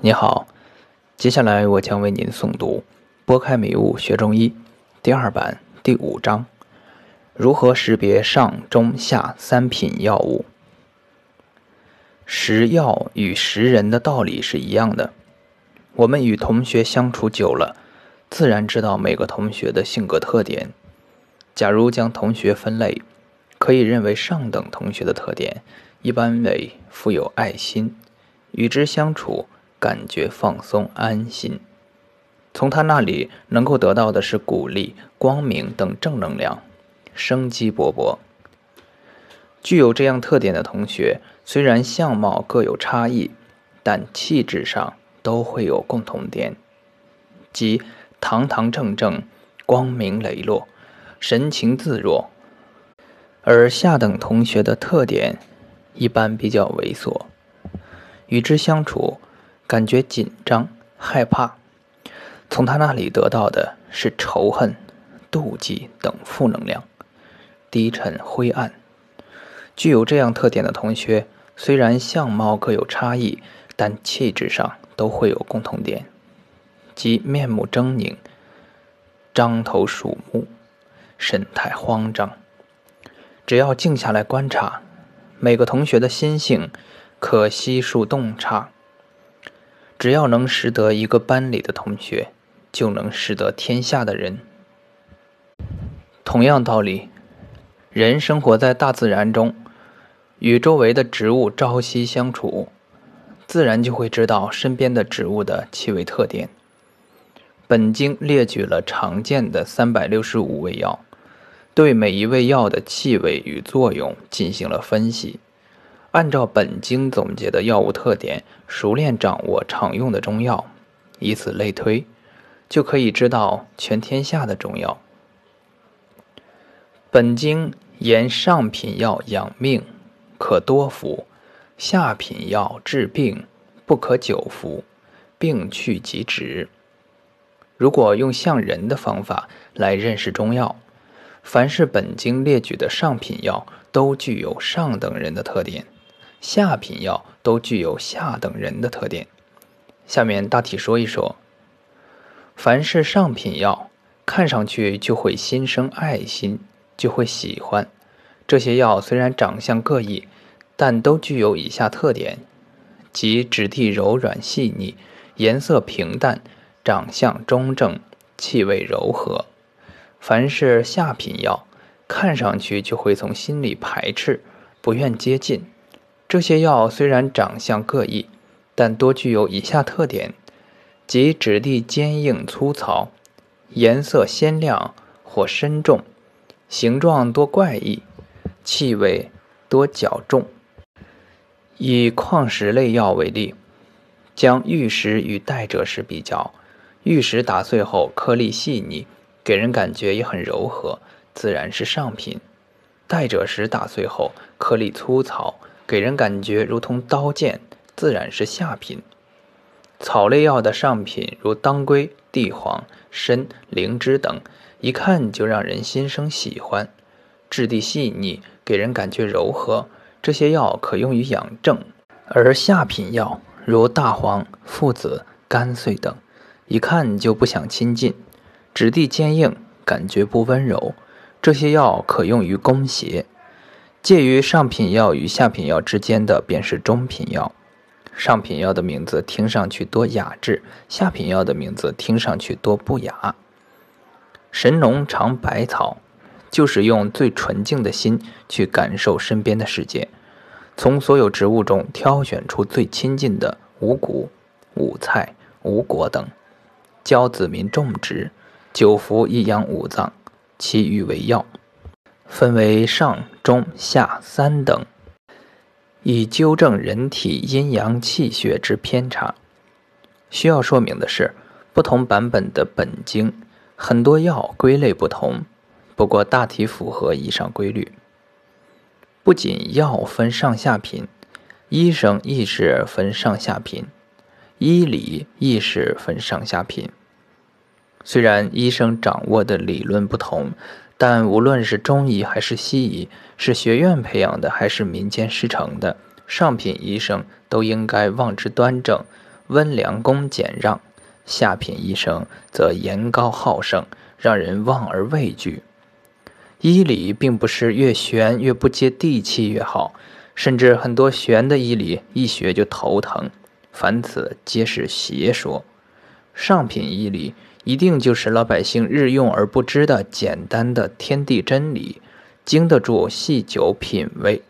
你好，接下来我将为您诵读《拨开迷雾学中医》第二版第五章：如何识别上、中、下三品药物。识药与识人的道理是一样的。我们与同学相处久了，自然知道每个同学的性格特点。假如将同学分类，可以认为上等同学的特点一般为富有爱心，与之相处。感觉放松、安心，从他那里能够得到的是鼓励、光明等正能量，生机勃勃。具有这样特点的同学，虽然相貌各有差异，但气质上都会有共同点，即堂堂正正、光明磊落、神情自若。而下等同学的特点一般比较猥琐，与之相处。感觉紧张、害怕，从他那里得到的是仇恨、妒忌等负能量，低沉灰暗。具有这样特点的同学，虽然相貌各有差异，但气质上都会有共同点，即面目狰狞、张头鼠目、神态慌张。只要静下来观察，每个同学的心性，可悉数洞察。只要能识得一个班里的同学，就能识得天下的人。同样道理，人生活在大自然中，与周围的植物朝夕相处，自然就会知道身边的植物的气味特点。本经列举了常见的三百六十五味药，对每一味药的气味与作用进行了分析。按照本经总结的药物特点，熟练掌握常用的中药，以此类推，就可以知道全天下的中药。本经言上品药养命，可多服；下品药治病，不可久服，病去即止。如果用像人的方法来认识中药，凡是本经列举的上品药，都具有上等人的特点。下品药都具有下等人的特点。下面大体说一说。凡是上品药，看上去就会心生爱心，就会喜欢。这些药虽然长相各异，但都具有以下特点：即质地柔软细腻，颜色平淡，长相中正，气味柔和。凡是下品药，看上去就会从心里排斥，不愿接近。这些药虽然长相各异，但多具有以下特点：即质地坚硬粗糙，颜色鲜亮或深重，形状多怪异，气味多较重。以矿石类药为例，将玉石与代赭石比较，玉石打碎后颗粒细腻，给人感觉也很柔和，自然是上品；代赭石打碎后颗粒粗糙。给人感觉如同刀剑，自然是下品。草类药的上品如当归、地黄、参、灵芝等，一看就让人心生喜欢。质地细腻，给人感觉柔和，这些药可用于养正。而下品药如大黄、附子、甘遂等，一看就不想亲近。质地坚硬，感觉不温柔，这些药可用于攻邪。介于上品药与下品药之间的便是中品药。上品药的名字听上去多雅致，下品药的名字听上去多不雅。神农尝百草，就是用最纯净的心去感受身边的世界，从所有植物中挑选出最亲近的五谷、五菜、五果等，教子民种植，久服以养五脏，其余为药。分为上、中、下三等，以纠正人体阴阳气血之偏差。需要说明的是，不同版本的本经，很多药归类不同，不过大体符合以上规律。不仅药分上下品，医生亦是分上下品，医理亦是分上下品。虽然医生掌握的理论不同。但无论是中医还是西医，是学院培养的还是民间师承的，上品医生都应该望之端正，温良恭俭让；下品医生则言高好胜，让人望而畏惧。医理并不是越玄越不接地气越好，甚至很多玄的医理一学就头疼，凡此皆是邪说。上品义理一定就是老百姓日用而不知的简单的天地真理，经得住细酒品味。